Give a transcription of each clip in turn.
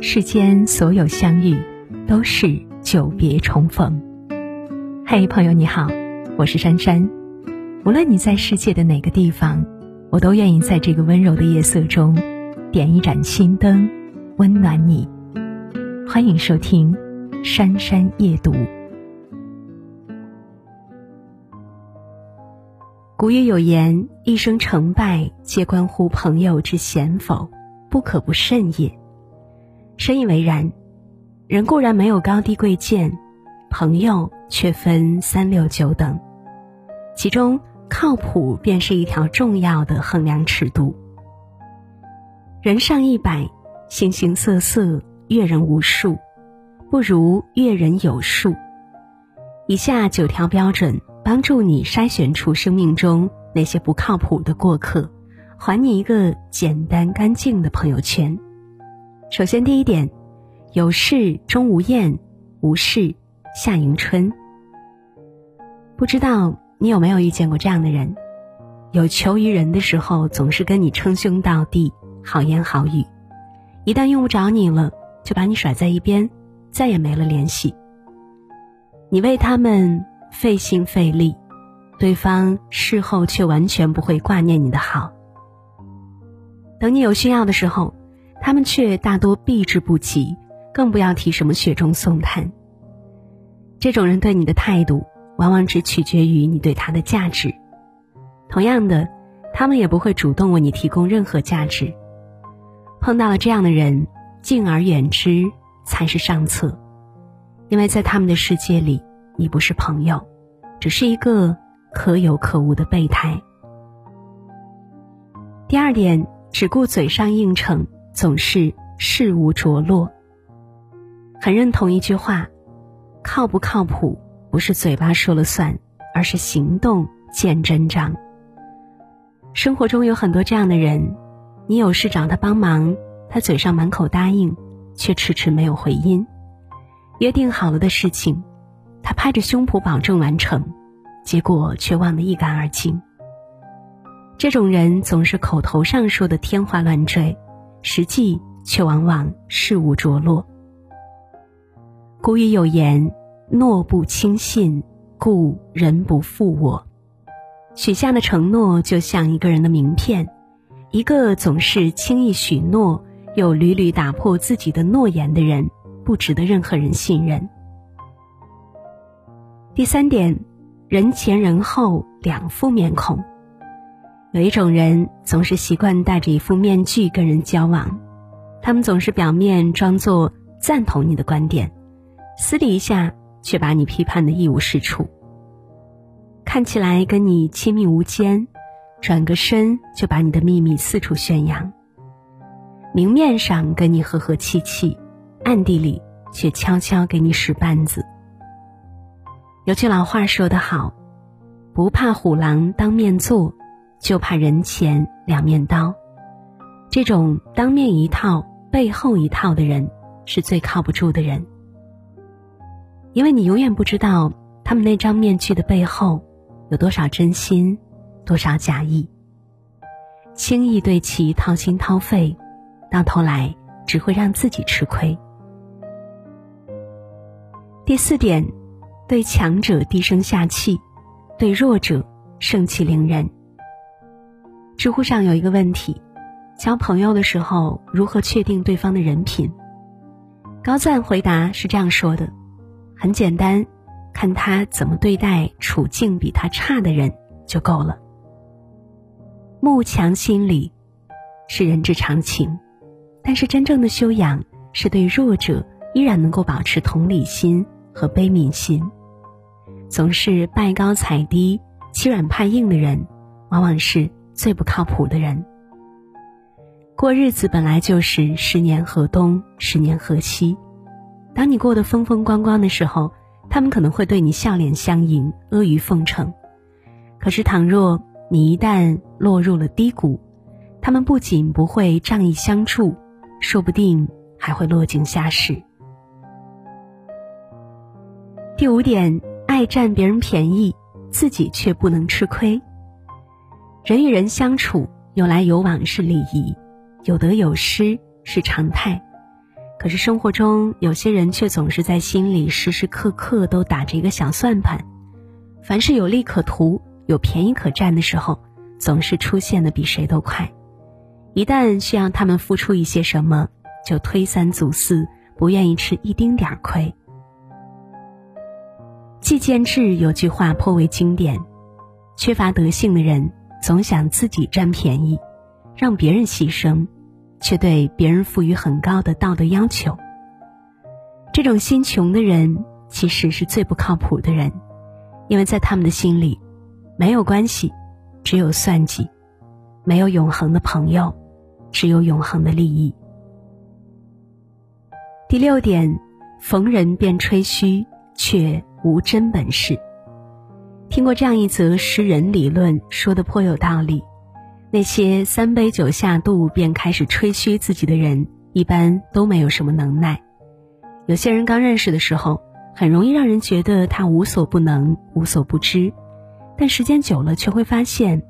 世间所有相遇，都是久别重逢。嘿，朋友你好，我是珊珊。无论你在世界的哪个地方，我都愿意在这个温柔的夜色中，点一盏心灯，温暖你。欢迎收听《珊珊夜读》。古语有言：“一生成败，皆关乎朋友之贤否，不可不慎也。”深以为然。人固然没有高低贵贱，朋友却分三六九等，其中靠谱便是一条重要的衡量尺度。人上一百，形形色色，阅人无数，不如阅人有数。以下九条标准。帮助你筛选出生命中那些不靠谱的过客，还你一个简单干净的朋友圈。首先，第一点，有事钟无艳，无事夏迎春。不知道你有没有遇见过这样的人？有求于人的时候，总是跟你称兄道弟，好言好语；一旦用不着你了，就把你甩在一边，再也没了联系。你为他们。费心费力，对方事后却完全不会挂念你的好。等你有需要的时候，他们却大多避之不及，更不要提什么雪中送炭。这种人对你的态度，往往只取决于你对他的价值。同样的，他们也不会主动为你提供任何价值。碰到了这样的人，敬而远之才是上策，因为在他们的世界里。你不是朋友，只是一个可有可无的备胎。第二点，只顾嘴上应承，总是事无着落。很认同一句话：靠不靠谱，不是嘴巴说了算，而是行动见真章。生活中有很多这样的人，你有事找他帮忙，他嘴上满口答应，却迟迟没有回音。约定好了的事情。他拍着胸脯保证完成，结果却忘得一干二净。这种人总是口头上说的天花乱坠，实际却往往事无着落。古语有言：“诺不轻信，故人不负我。”许下的承诺就像一个人的名片，一个总是轻易许诺又屡屡打破自己的诺言的人，不值得任何人信任。第三点，人前人后两副面孔。有一种人总是习惯戴着一副面具跟人交往，他们总是表面装作赞同你的观点，私底下却把你批判的一无是处。看起来跟你亲密无间，转个身就把你的秘密四处宣扬。明面上跟你和和气气，暗地里却悄悄给你使绊子。有句老话说得好，不怕虎狼当面坐，就怕人前两面刀。这种当面一套背后一套的人，是最靠不住的人。因为你永远不知道他们那张面具的背后，有多少真心，多少假意。轻易对其掏心掏肺，到头来只会让自己吃亏。第四点。对强者低声下气，对弱者盛气凌人。知乎上有一个问题：交朋友的时候如何确定对方的人品？高赞回答是这样说的：很简单，看他怎么对待处境比他差的人就够了。慕强心理是人之常情，但是真正的修养是对弱者依然能够保持同理心和悲悯心。总是拜高踩低、欺软怕硬的人，往往是最不靠谱的人。过日子本来就是十年河东，十年河西。当你过得风风光光的时候，他们可能会对你笑脸相迎、阿谀奉承；可是，倘若你一旦落入了低谷，他们不仅不会仗义相助，说不定还会落井下石。第五点。爱占别人便宜，自己却不能吃亏。人与人相处，有来有往是礼仪，有得有失是常态。可是生活中有些人却总是在心里时时刻刻都打着一个小算盘，凡是有利可图、有便宜可占的时候，总是出现的比谁都快。一旦需要他们付出一些什么，就推三阻四，不愿意吃一丁点儿亏。季建志有句话颇为经典：缺乏德性的人总想自己占便宜，让别人牺牲，却对别人赋予很高的道德要求。这种心穷的人其实是最不靠谱的人，因为在他们的心里，没有关系，只有算计；没有永恒的朋友，只有永恒的利益。第六点，逢人便吹嘘，却。无真本事。听过这样一则识人理论，说的颇有道理。那些三杯酒下肚便开始吹嘘自己的人，一般都没有什么能耐。有些人刚认识的时候，很容易让人觉得他无所不能、无所不知，但时间久了，却会发现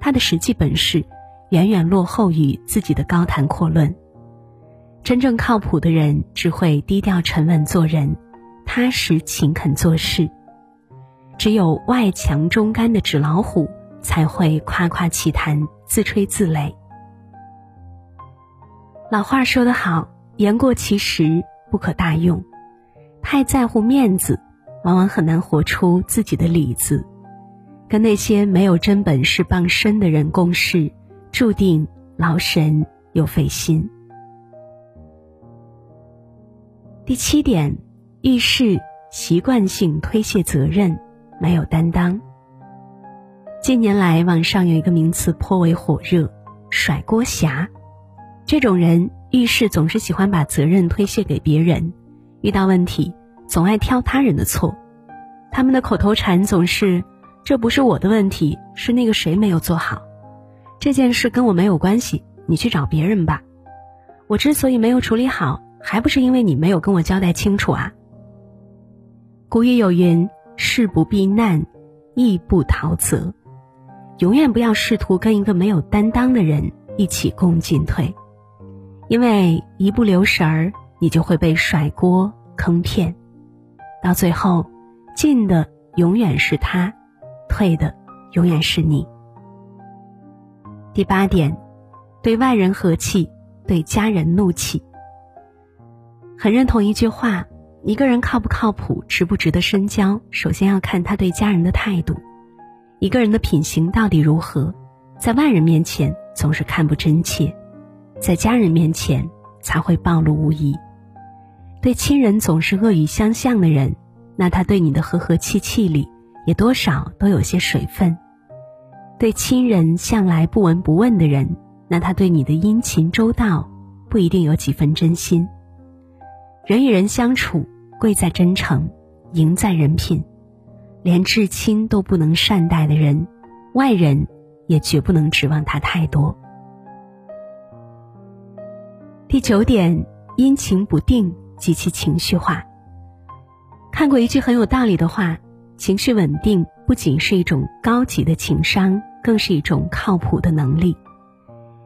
他的实际本事远远落后于自己的高谈阔论。真正靠谱的人，只会低调沉稳做人。踏实勤恳做事，只有外强中干的纸老虎才会夸夸其谈、自吹自擂。老话说得好：“言过其实，不可大用。”太在乎面子，往往很难活出自己的里子。跟那些没有真本事傍身的人共事，注定劳神又费心。第七点。遇事习惯性推卸责任，没有担当。近年来，网上有一个名词颇为火热——“甩锅侠”。这种人遇事总是喜欢把责任推卸给别人，遇到问题总爱挑他人的错。他们的口头禅总是：“这不是我的问题，是那个谁没有做好。这件事跟我没有关系，你去找别人吧。我之所以没有处理好，还不是因为你没有跟我交代清楚啊。”古语有云：“事不避难，义不逃责。”永远不要试图跟一个没有担当的人一起共进退，因为一不留神儿，你就会被甩锅坑骗，到最后，进的永远是他，退的永远是你。第八点，对外人和气，对家人怒气。很认同一句话。一个人靠不靠谱，值不值得深交，首先要看他对家人的态度。一个人的品行到底如何，在外人面前总是看不真切，在家人面前才会暴露无遗。对亲人总是恶语相向的人，那他对你的和和气气里也多少都有些水分。对亲人向来不闻不问的人，那他对你的殷勤周到不一定有几分真心。人与人相处。贵在真诚，赢在人品。连至亲都不能善待的人，外人也绝不能指望他太多。第九点，阴晴不定及其情绪化。看过一句很有道理的话：情绪稳定不仅是一种高级的情商，更是一种靠谱的能力。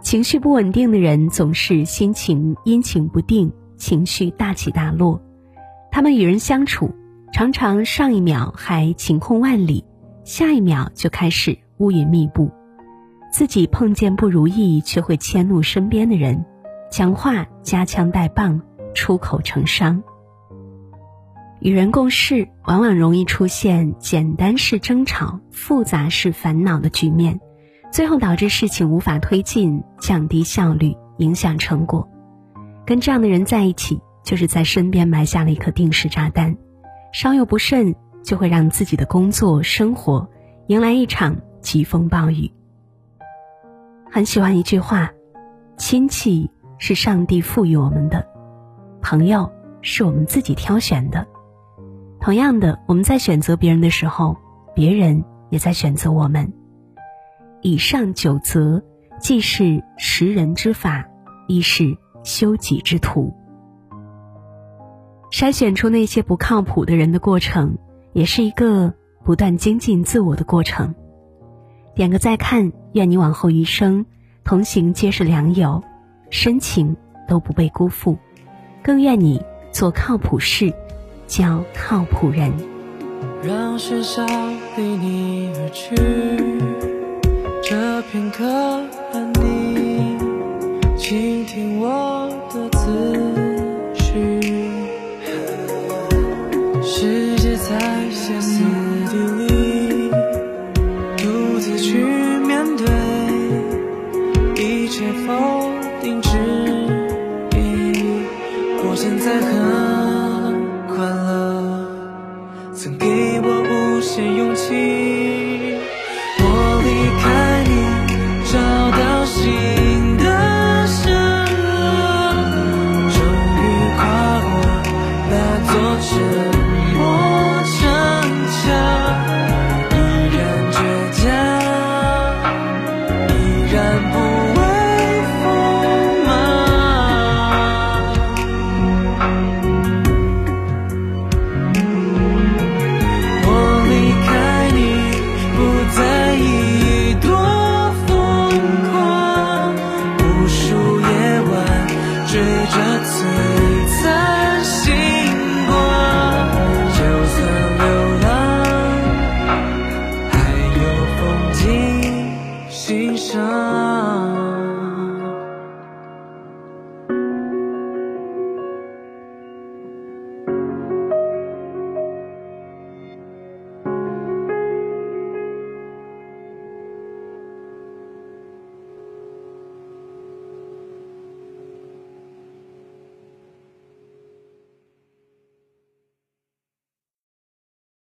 情绪不稳定的人，总是心情阴晴不定，情绪大起大落。他们与人相处，常常上一秒还晴空万里，下一秒就开始乌云密布。自己碰见不如意，却会迁怒身边的人，讲话夹枪带棒，出口成伤。与人共事，往往容易出现简单式争吵、复杂式烦恼的局面，最后导致事情无法推进，降低效率，影响成果。跟这样的人在一起。就是在身边埋下了一颗定时炸弹，稍有不慎就会让自己的工作生活迎来一场疾风暴雨。很喜欢一句话：“亲戚是上帝赋予我们的，朋友是我们自己挑选的。”同样的，我们在选择别人的时候，别人也在选择我们。以上九则，既是识人之法，亦是修己之途。筛选出那些不靠谱的人的过程，也是一个不断精进自我的过程。点个再看，愿你往后余生同行皆是良友，深情都不被辜负。更愿你做靠谱事，交靠谱人。让喧嚣离你而去，这片刻安宁，倾听我